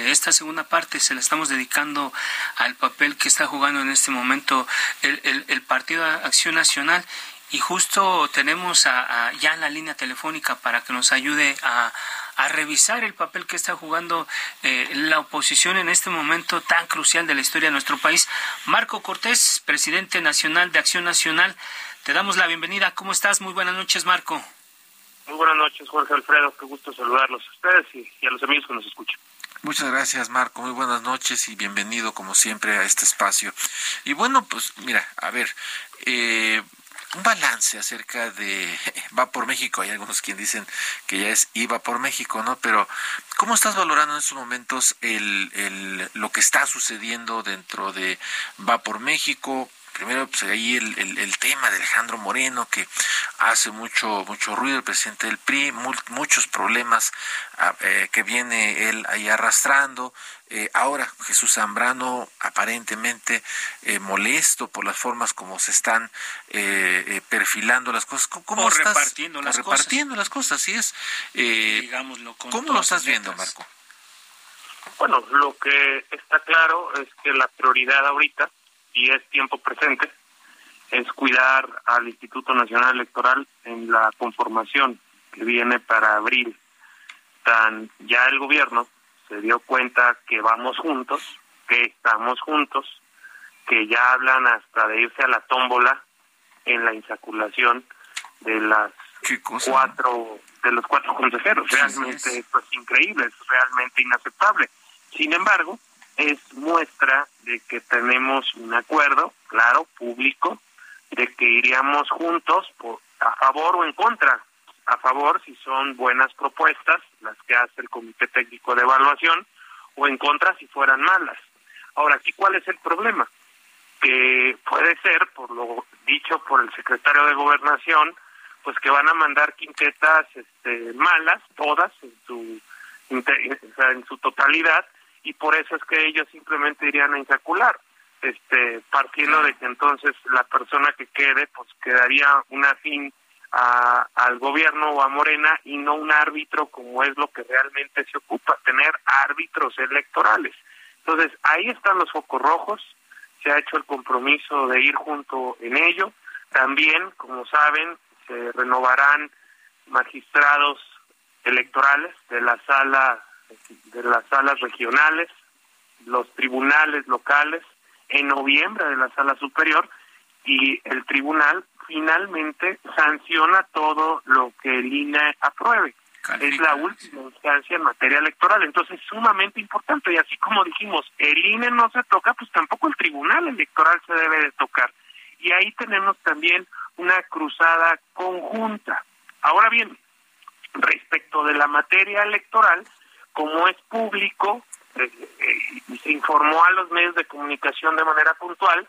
S1: esta segunda parte se la estamos dedicando al papel que está jugando en este momento el, el, Partido Acción Nacional y justo tenemos a, ya la línea telefónica para que nos ayude a a revisar el papel que está jugando eh, la oposición en este momento tan crucial de la historia de nuestro país. Marco Cortés, presidente nacional de Acción Nacional, te damos la bienvenida. ¿Cómo estás? Muy buenas noches, Marco.
S3: Muy buenas noches, Jorge Alfredo. Qué gusto saludarlos a ustedes y, a los amigos que nos escuchan.
S2: Muchas gracias, Marco. Muy buenas noches y bienvenido, como siempre, a este espacio. Y bueno, pues mira, a ver, eh, un balance acerca de Va por México. Hay algunos quienes dicen que ya es IVA por México, ¿no? Pero ¿cómo estás valorando en estos momentos el, el, lo que está sucediendo dentro de Va por México? Primero pues ahí el, el, tema de Alejandro Moreno que hace mucho mucho ruido el presidente del PRI muchos problemas ah, eh, que viene él ahí arrastrando. Eh, ahora Jesús Zambrano aparentemente eh, molesto por las formas como se están perfilando las cosas.
S1: ¿Cómo, repartiendo las
S2: repartiendo las cosas sí es.
S1: Digámoslo
S2: cómo lo estás viendo Marco
S3: bueno lo que está claro es que la prioridad ahorita y es tiempo presente, es cuidar al Instituto Nacional Electoral en la conformación que viene para abril. Tan ya el gobierno se dio cuenta que vamos juntos, que estamos juntos, que ya hablan hasta de irse a la tómbola en la insaculación de las cuatro de los cuatro consejeros. Realmente es. pues increíble, es realmente inaceptable. Sin embargo, es muestra de que tenemos un acuerdo, claro, público, de que iríamos juntos por, a favor o en contra. A favor si son buenas propuestas, las que hace el Comité Técnico de Evaluación, o en contra si fueran malas. Ahora, aquí cuál es el problema? Que puede ser, por lo dicho por el secretario de Gobernación, pues que van a mandar quintetas este, malas, todas en su, en su totalidad, y por eso es que ellos simplemente irían a insacular este partiendo de que entonces la persona que quede pues quedaría un afín a, al gobierno o a Morena y no un árbitro como es lo que realmente se ocupa, tener árbitros electorales. Entonces, ahí están los focos rojos, se ha hecho el compromiso de ir junto en ello. También, como saben, se renovarán magistrados electorales de la sala de las salas regionales, los tribunales locales, en noviembre de la sala superior, y el tribunal finalmente sanciona todo lo que el INE apruebe. es la última instancia en materia electoral, entonces es sumamente importante y así como dijimos, el INE no se toca, pues tampoco el tribunal electoral se debe de tocar. Y ahí tenemos también una cruzada conjunta. Ahora bien, respecto de la materia electoral, como es público eh, eh, y se informó a los medios de comunicación de manera puntual,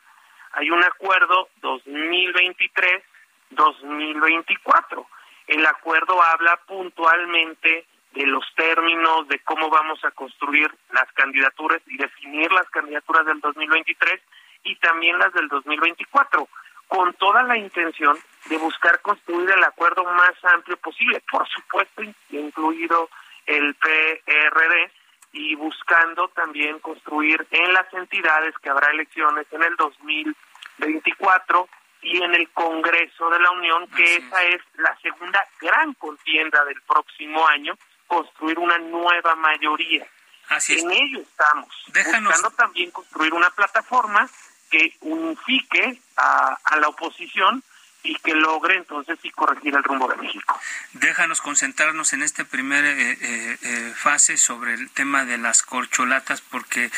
S3: hay un acuerdo 2023-2024. El acuerdo habla puntualmente de los términos de cómo vamos a construir las candidaturas y definir las candidaturas del 2023 y también las del 2024, con toda la intención de buscar construir el acuerdo más amplio posible, por supuesto incluido el PRD y buscando también construir en las entidades que habrá elecciones en el 2024 y en el Congreso de la Unión, que esa es la segunda gran contienda del próximo año, construir una nueva mayoría.
S1: Así
S3: en ello estamos, buscando también construir una plataforma que unifique a, a la oposición y que logre entonces corregir el rumbo de México.
S1: Déjanos concentrarnos en esta primera eh, eh, eh, fase sobre el tema de las corcholatas, porque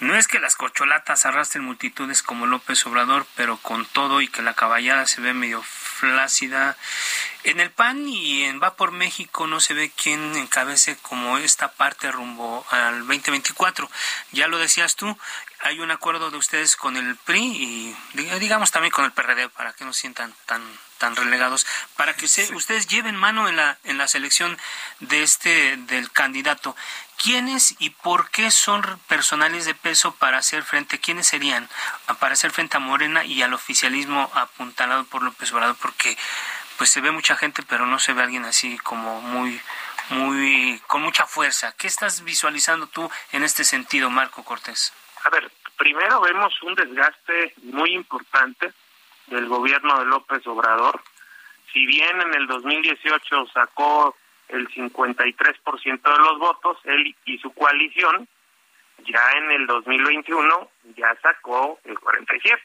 S1: no es que las corcholatas arrastren multitudes como López Obrador, pero con todo y que la caballada se ve medio flácida. En el PAN y en Va por México no se ve quién encabece como esta parte rumbo al 2024. Ya lo decías tú, hay un acuerdo de ustedes con el PRI y digamos también con el PRD para que no sientan tan tan relegados para que ustedes lleven mano en la en la selección de este del candidato quiénes y por qué son personales de peso para hacer frente quiénes serían para hacer frente a Morena y al oficialismo apuntalado por López Obrador porque pues se ve mucha gente pero no se ve alguien así como muy muy con mucha fuerza. Qué estás visualizando tú en este sentido Marco Cortés
S3: a ver, primero vemos un desgaste muy importante del gobierno de López Obrador. Si bien en el 2018 sacó el 53% de los votos, él y su coalición, ya en el 2021 ya sacó el 47%.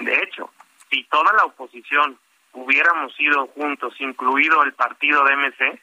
S3: De hecho, si toda la oposición hubiéramos ido juntos, incluido el partido de MC,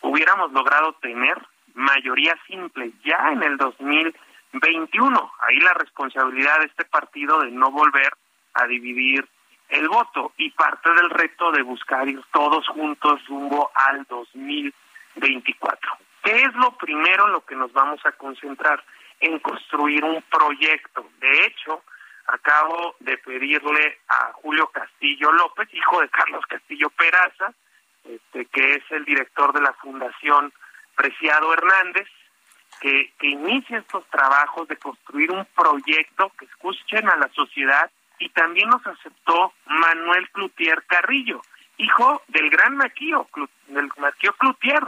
S3: hubiéramos logrado tener mayoría simple ya en el 2021 21. Ahí la responsabilidad de este partido de no volver a dividir el voto y parte del reto de buscar ir todos juntos rumbo al 2024. ¿Qué es lo primero en lo que nos vamos a concentrar? En construir un proyecto. De hecho, acabo de pedirle a Julio Castillo López, hijo de Carlos Castillo Peraza, este, que es el director de la Fundación Preciado Hernández, que, que inicie estos trabajos de construir un proyecto que escuchen a la sociedad y también nos aceptó Manuel Cloutier Carrillo, hijo del gran Maquío, del Maquío Cloutier,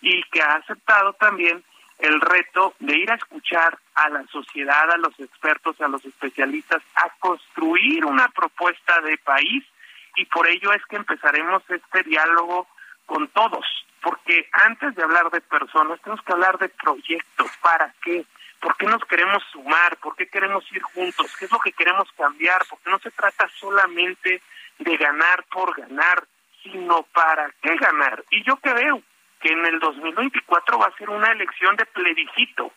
S3: y que ha aceptado también el reto de ir a escuchar a la sociedad, a los expertos, a los especialistas, a construir una propuesta de país y por ello es que empezaremos este diálogo con todos, porque antes de hablar de personas tenemos que hablar de proyectos. ¿Para qué? ¿Por qué nos queremos sumar? ¿Por qué queremos ir juntos? ¿Qué es lo que queremos cambiar? Porque no se trata solamente de ganar por ganar, sino para qué ganar. Y yo creo que en el 2024 va a ser una elección de plebiscito.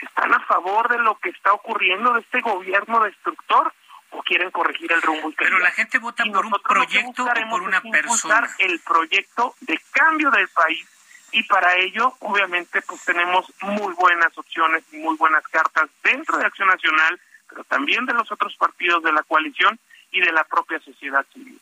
S3: ¿Están a favor de lo que está ocurriendo de este gobierno destructor? o quieren corregir el rumbo. Y
S1: Pero la gente vota por un proyecto o por una persona.
S3: El proyecto de cambio del país y para ello, obviamente, pues tenemos muy buenas opciones y muy buenas cartas dentro de Acción Nacional, pero también de los otros partidos de la coalición y de la propia sociedad civil.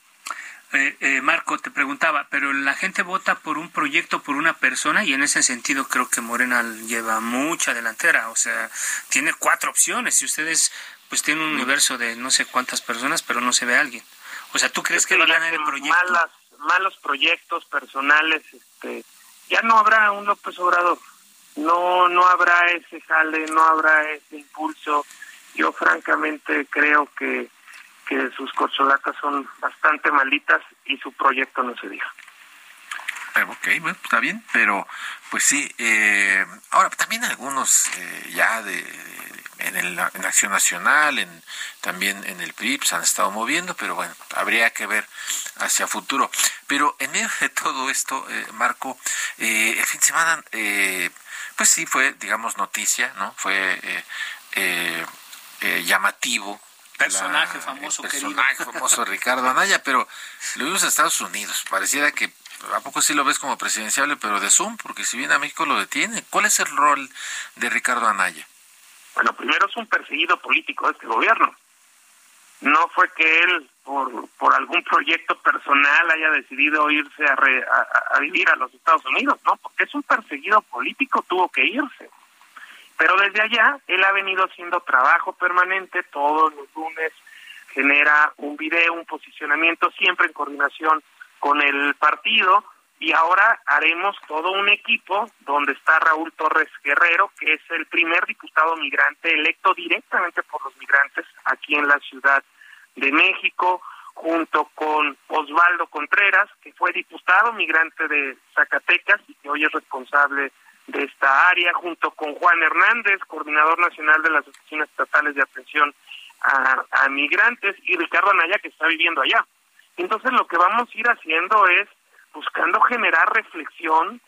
S1: Eh, eh, Marco, te preguntaba, pero la gente vota por un proyecto, por una persona, y en ese sentido creo que Morena lleva mucha delantera, o sea, tiene cuatro opciones. Si ustedes pues tiene un universo de no sé cuántas personas, pero no se ve a alguien. O sea, ¿tú crees que va a ganar el proyecto?
S3: Malas, malos proyectos personales, este, ya no habrá un López Obrador, no, no habrá ese jale, no habrá ese impulso. Yo francamente creo que, que sus corcholatas son bastante malitas y su proyecto no se diga.
S2: Ok, bueno, está bien, pero pues sí, eh, ahora también algunos eh, ya de, en, el, en Acción Nacional, en, también en el PRI, se han estado moviendo, pero bueno, habría que ver hacia futuro. Pero en medio de todo esto, eh, Marco, eh, el fin de semana, eh, pues sí fue, digamos, noticia, ¿no? Fue llamativo
S1: personaje famoso
S2: personaje famoso Ricardo Anaya, pero lo vimos en Estados Unidos. Pareciera que a poco sí lo ves como presidenciable, pero de Zoom, porque si viene a México lo detiene. ¿Cuál es el rol de Ricardo Anaya?
S3: Bueno, primero es un perseguido político de este gobierno. No fue que él, por, por algún proyecto personal, haya decidido irse a, a, vivir a los Estados Unidos, ¿no? Porque es un perseguido político, tuvo que irse. Pero desde allá, él ha venido haciendo trabajo permanente, todos los lunes genera un video, un posicionamiento, siempre en coordinación con el partido, y ahora haremos todo un equipo donde está Raúl Torres Guerrero, que es el primer diputado migrante electo directamente por los migrantes aquí en la Ciudad de México, junto con Osvaldo Contreras, que fue diputado migrante de Zacatecas y que hoy es responsable de esta área, junto con Juan Hernández, coordinador nacional de las oficinas estatales de atención a, a migrantes, y Ricardo Anaya, que está viviendo allá. Entonces lo que vamos a ir haciendo es buscando generar reflexión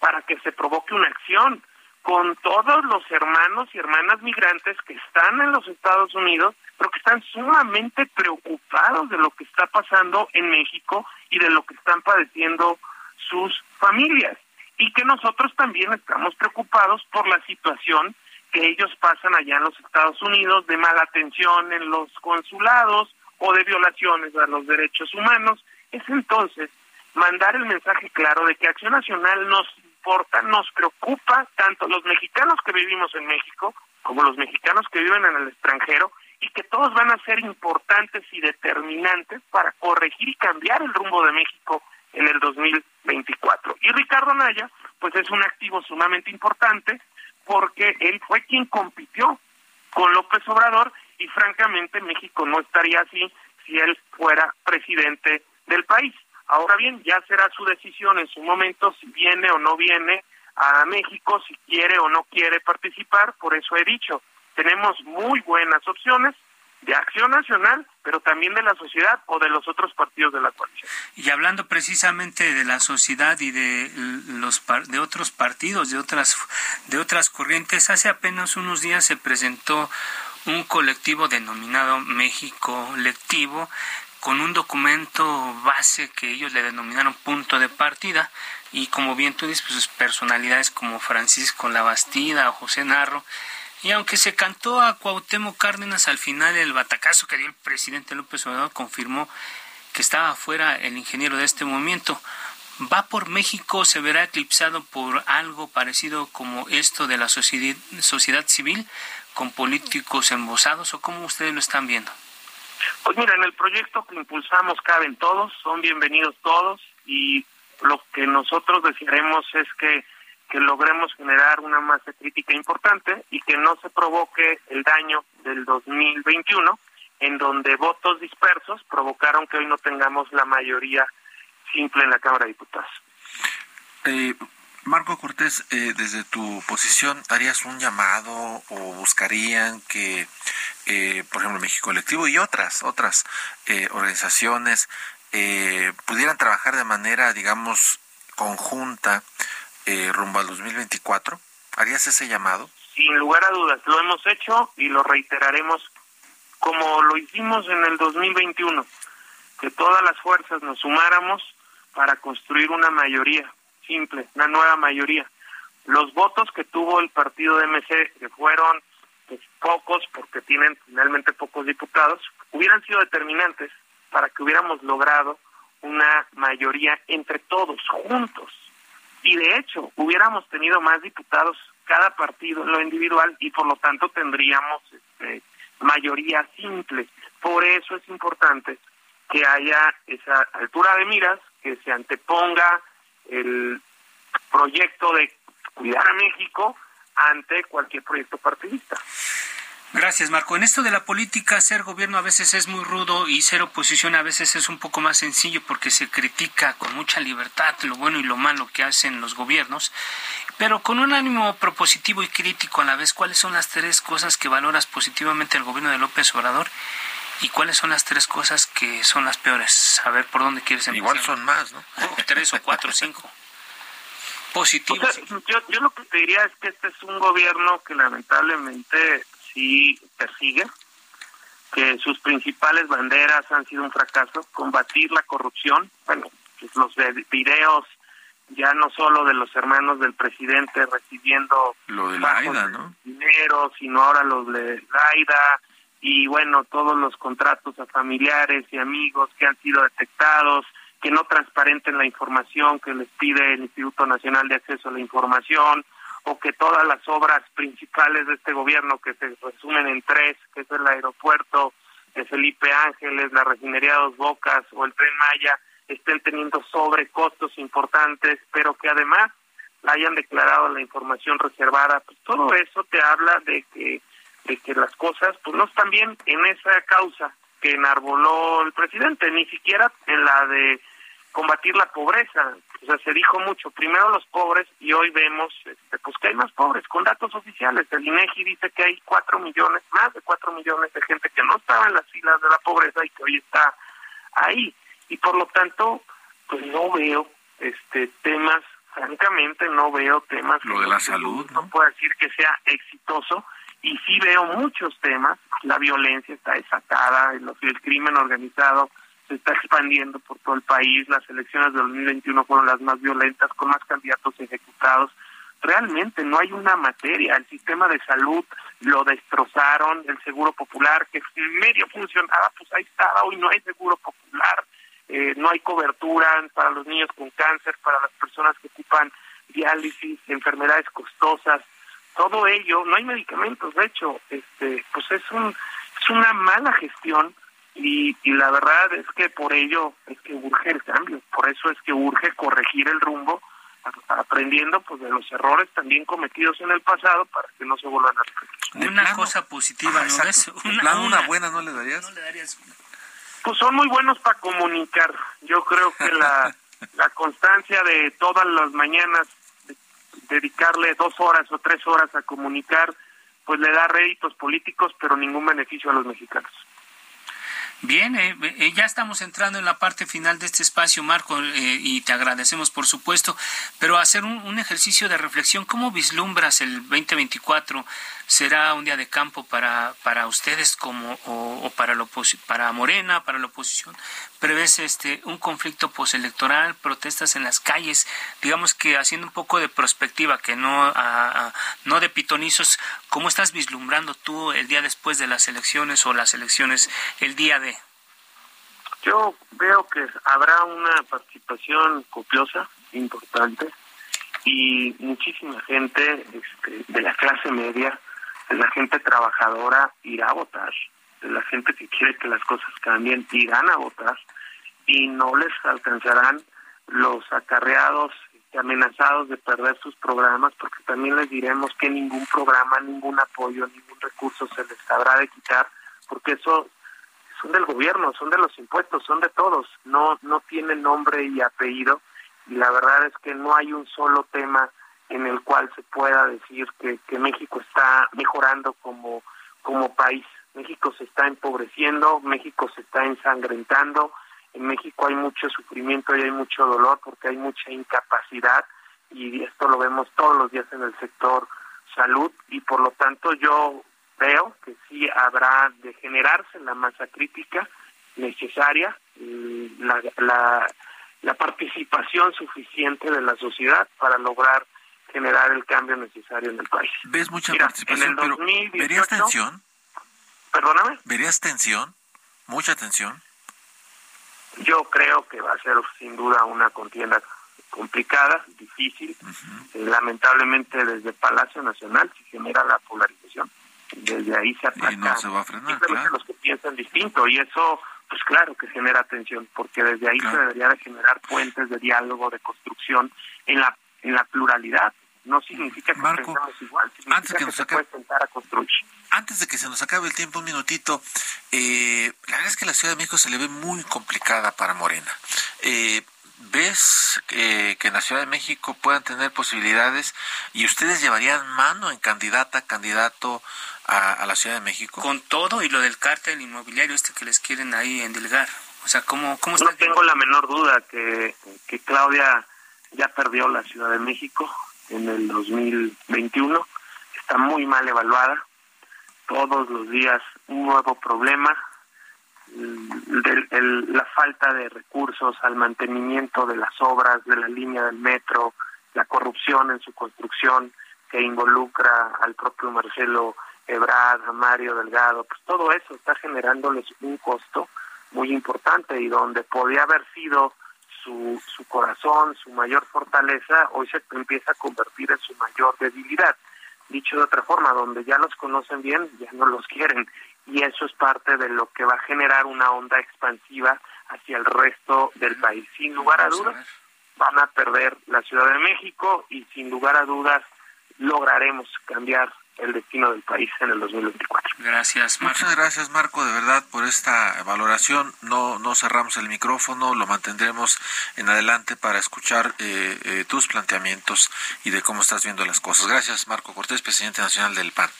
S3: para que se provoque una acción con todos los hermanos y hermanas migrantes que están en los Estados Unidos, pero que están sumamente preocupados de lo que está pasando en México y de lo que están padeciendo sus familias. Y que nosotros también estamos preocupados por la situación que ellos pasan allá en los Estados Unidos de mala atención en los consulados o de violaciones a los derechos humanos. Es entonces mandar el mensaje claro de que Acción Nacional nos importa, nos preocupa tanto los mexicanos que vivimos en México como los mexicanos que viven en el extranjero y que todos van a ser importantes y determinantes para corregir y cambiar el rumbo de México en el 2024. Y Ricardo Naya, pues es un activo sumamente importante porque él fue quien compitió con López Obrador y francamente México no estaría así si él fuera presidente del país. Ahora bien, ya será su decisión en su momento si viene o no viene a México, si quiere o no quiere participar, por eso he dicho, tenemos muy buenas opciones de acción nacional, pero también de la sociedad o de los otros partidos de la coalición.
S1: Y hablando precisamente de la sociedad y de los de otros partidos, de otras de otras corrientes, hace apenas unos días se presentó un colectivo denominado México Lectivo con un documento base que ellos le denominaron punto de partida y como bien tú dices, pues personalidades como Francisco Labastida o José Narro y aunque se cantó a Cuauhtémoc Cárdenas al final el batacazo que dio el presidente López Obrador confirmó que estaba fuera el ingeniero de este movimiento. ¿Va por México? ¿Se verá eclipsado por algo parecido como esto de la sociedad, civil con políticos embosados o cómo ustedes lo están viendo?
S3: Pues mira, en el proyecto que impulsamos caben todos, son bienvenidos todos y lo que nosotros desearemos es que, que logremos generar una masa crítica importante y que no se provoque el daño del 2021 en donde votos dispersos provocaron que hoy no tengamos la mayoría simple en la Cámara de Diputados.
S2: Eh, Marco Cortés, eh, desde tu posición, ¿harías un llamado o buscarían que, eh, por ejemplo, México Colectivo y otras, otras eh, organizaciones pudieran trabajar de manera, digamos, conjunta rumbo al 2024? ¿Harías ese llamado?
S3: Sin lugar a dudas, lo hemos hecho y lo reiteraremos como lo hicimos en el 2021, que todas las fuerzas nos sumáramos para construir una mayoría simple, una nueva mayoría. Los votos que tuvo el partido de MC, que fueron pues, pocos, porque tienen finalmente pocos diputados, hubieran sido determinantes para que hubiéramos logrado una mayoría entre todos, juntos. Y de hecho, hubiéramos tenido más diputados cada partido en lo individual y por lo tanto tendríamos este, mayoría simple. Por eso es importante que haya esa altura de miras, que se anteponga el proyecto de cuidar a México ante cualquier proyecto partidista.
S1: Gracias, Marco. En esto de la política, ser gobierno a veces es muy rudo y ser oposición a veces es un poco más sencillo porque se critica con mucha libertad lo bueno y lo malo que hacen los gobiernos, pero con un ánimo propositivo y crítico a la vez. ¿Cuáles son las tres cosas que valoras positivamente el gobierno de López Obrador ¿Y cuáles son las tres cosas que son las peores? A ver por dónde quieres empezar.
S2: Igual son más, ¿no?
S1: tres o cuatro o cinco. Positivos.
S3: yo, yo lo que te diría es que este es un gobierno que lamentablemente sí persigue, que sus principales banderas han sido un fracaso, combatir la corrupción, bueno, pues los videos ya no solo de los hermanos del presidente recibiendo
S2: lo de la AIDA, ¿no?
S3: dinero, sino ahora los de la AIDA, y bueno, todos los contratos a familiares y amigos que han sido detectados, que no transparenten la información que les pide el Instituto Nacional de Acceso a la Información, o que todas las obras principales de este gobierno, que se resumen en tres, que es el aeropuerto de Felipe Ángeles, la refinería Dos Bocas o el Tren Maya, estén teniendo sobrecostos importantes, pero que además hayan declarado la información reservada, pues todo eso te habla de que de que las cosas pues no están bien en esa causa que enarboló el presidente, ni siquiera en la de combatir la pobreza. O sea, se dijo mucho, primero los pobres y hoy vemos este, pues que hay más pobres, con datos oficiales. El INEGI dice que hay cuatro millones, más de cuatro millones de gente que no estaba en las filas de la pobreza y que hoy está ahí. y por lo tanto, pues no veo este temas, francamente no veo temas.
S2: Lo de la salud,
S3: ¿no? puedo decir que sea exitoso y sí veo muchos temas, la violencia está desatada, el, crimen organizado se está expandiendo por todo el país, las elecciones de 2021 fueron las más violentas, con más candidatos ejecutados. Realmente no hay una materia, el sistema de salud lo destrozaron, el seguro popular que medio funcionaba, pues ahí estaba, hoy no hay seguro popular, eh, no hay cobertura para los niños con cáncer, para las personas que ocupan diálisis, enfermedades costosas, todo ello, no hay medicamentos, de hecho, este, pues es un es una mala gestión y, y la verdad es que por ello es que urge el cambio, por eso es que urge corregir el rumbo, aprendiendo pues de los errores también cometidos en el pasado para que no se vuelvan a repetir.
S1: Una cosa positiva, ¿no es?
S2: Una, una, buena no le darías.
S1: No le darías
S3: Pues son muy buenos para comunicar. Yo creo que la, la constancia de todas las mañanas dedicarle dos horas o tres horas a comunicar, pues le da réditos políticos, pero ningún beneficio a los mexicanos.
S1: Bien, eh, eh, ya estamos entrando en la parte final de este espacio, Marco, eh, y te agradecemos, por supuesto, pero hacer un, ejercicio de reflexión, ¿cómo vislumbras el 2024? ¿Será un día de campo para, para ustedes como o, para, lo, para Morena, para la oposición? ¿Prevés este, un conflicto postelectoral, protestas en las calles? Digamos que haciendo un poco de perspectiva, que no, no de pitonizos, ¿cómo estás vislumbrando tú el día después de las elecciones o las elecciones el día de
S3: yo veo que habrá una participación copiosa, importante, y muchísima gente este, de la clase media, de la gente trabajadora, irá a votar, la gente que quiere que las cosas cambien, irán a votar, y no les alcanzarán los acarreados amenazados de perder sus programas, porque también les diremos que ningún programa, ningún apoyo, ningún recurso se les habrá de quitar, porque eso son del gobierno, son de los impuestos, son de todos, no no tienen nombre y apellido y la verdad es que no hay un solo tema en el cual se pueda decir que, que México está mejorando como como país. México se está empobreciendo, México se está ensangrentando, en México hay mucho sufrimiento y hay mucho dolor porque hay mucha incapacidad y esto lo vemos todos los días en el sector salud y por lo tanto yo veo que sí habrá de generarse la masa crítica necesaria, la, la, la participación suficiente de la sociedad para lograr generar el cambio necesario en el país.
S2: ¿Ves mucha participación, pero ¿verías tensión?
S3: Perdóname.
S2: ¿Verías tensión? ¿Mucha tensión?
S3: Yo creo que va a ser sin duda una contienda complicada, difícil. Eh, lamentablemente desde Palacio Nacional se genera la polarización. Desde ahí se ataca
S2: y no se va a frenar,
S3: los que piensan distinto y eso pues claro que genera tensión porque desde ahí se debería de generar puentes de diálogo de construcción en la en la pluralidad no significa que
S2: Marco,
S3: pensamos igual
S2: antes que, nos
S3: se puede sentar a construir
S2: antes de que se nos acabe el tiempo un minutito eh, la verdad es que la Ciudad de México se le ve muy complicada para Morena eh, ¿Ves que en la Ciudad de México puedan tener posibilidades y ustedes llevarían mano en candidata, candidato a, la Ciudad de México?
S1: Con todo y lo del cártel inmobiliario este que les quieren ahí endilgar. O sea, ¿cómo, cómo
S3: No tengo la menor duda que, que Claudia ya perdió la Ciudad de México en el 2021. Está muy mal evaluada. Todos los días un nuevo problema. la falta de recursos al mantenimiento de las obras de la línea del metro, la corrupción en su construcción que involucra al propio Marcelo Ebrard, a Mario Delgado, pues todo eso está generándoles un costo muy importante y donde podía haber sido su, su corazón, su mayor fortaleza, hoy se empieza a convertir en su mayor debilidad. Dicho de otra forma, donde ya los conocen bien, ya no los quieren. Y eso es parte de lo que va a generar una onda expansiva hacia el resto del país. Sin lugar a dudas, van a perder la Ciudad de México y sin lugar a dudas lograremos cambiar el destino del país en el 2024.
S1: Gracias,
S2: Marco. Muchas gracias, Marco, de verdad, por esta valoración. No, no cerramos el micrófono, lo mantendremos en adelante para escuchar eh, eh, tus planteamientos y de cómo estás viendo las cosas. Gracias, Marco Cortés, presidente nacional del PAN.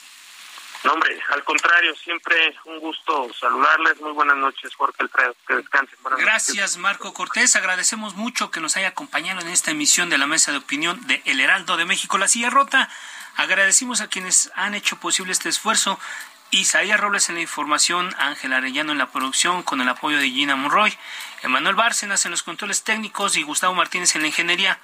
S3: No, hombre, al contrario, siempre un gusto saludarles. Muy buenas noches, Jorge Alfredo. Que descansen.
S1: Gracias, Marco Cortés. Agradecemos mucho que nos haya acompañado en esta emisión de la Mesa de Opinión de El Heraldo de México, La Silla Rota. Agradecimos a quienes han hecho posible este esfuerzo. Isaías Robles en la información, Ángel Arellano en la producción, con el apoyo de Gina Monroy, Emanuel Bárcenas en los controles técnicos y Gustavo Martínez en la ingeniería.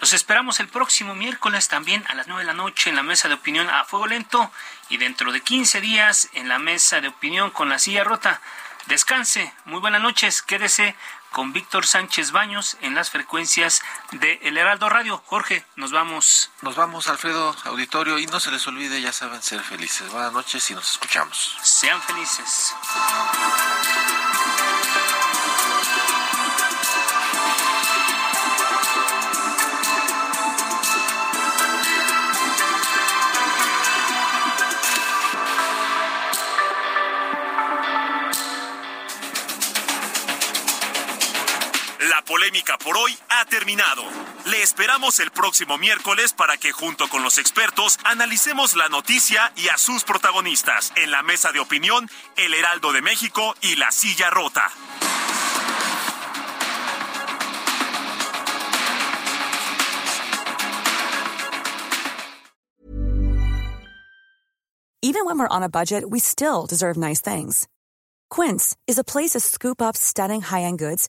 S1: Los esperamos el próximo miércoles también a las 9 de la noche en la mesa de opinión a fuego lento y dentro de 15 días en la mesa de opinión con la silla rota. Descanse, muy buenas noches, quédese con Víctor Sánchez Baños en las frecuencias de El Heraldo Radio. Jorge, nos vamos.
S2: Nos vamos, Alfredo, auditorio, y no se les olvide, ya saben, ser felices. Buenas noches y nos escuchamos.
S1: Sean felices.
S5: Polémica por hoy ha terminado. Le esperamos el próximo miércoles para que junto con los expertos analicemos la noticia y a sus protagonistas en la mesa de opinión El Heraldo de México y La Silla Rota.
S7: Even when we're on a budget, we still deserve nice things. Quince is a place to scoop up stunning high-end goods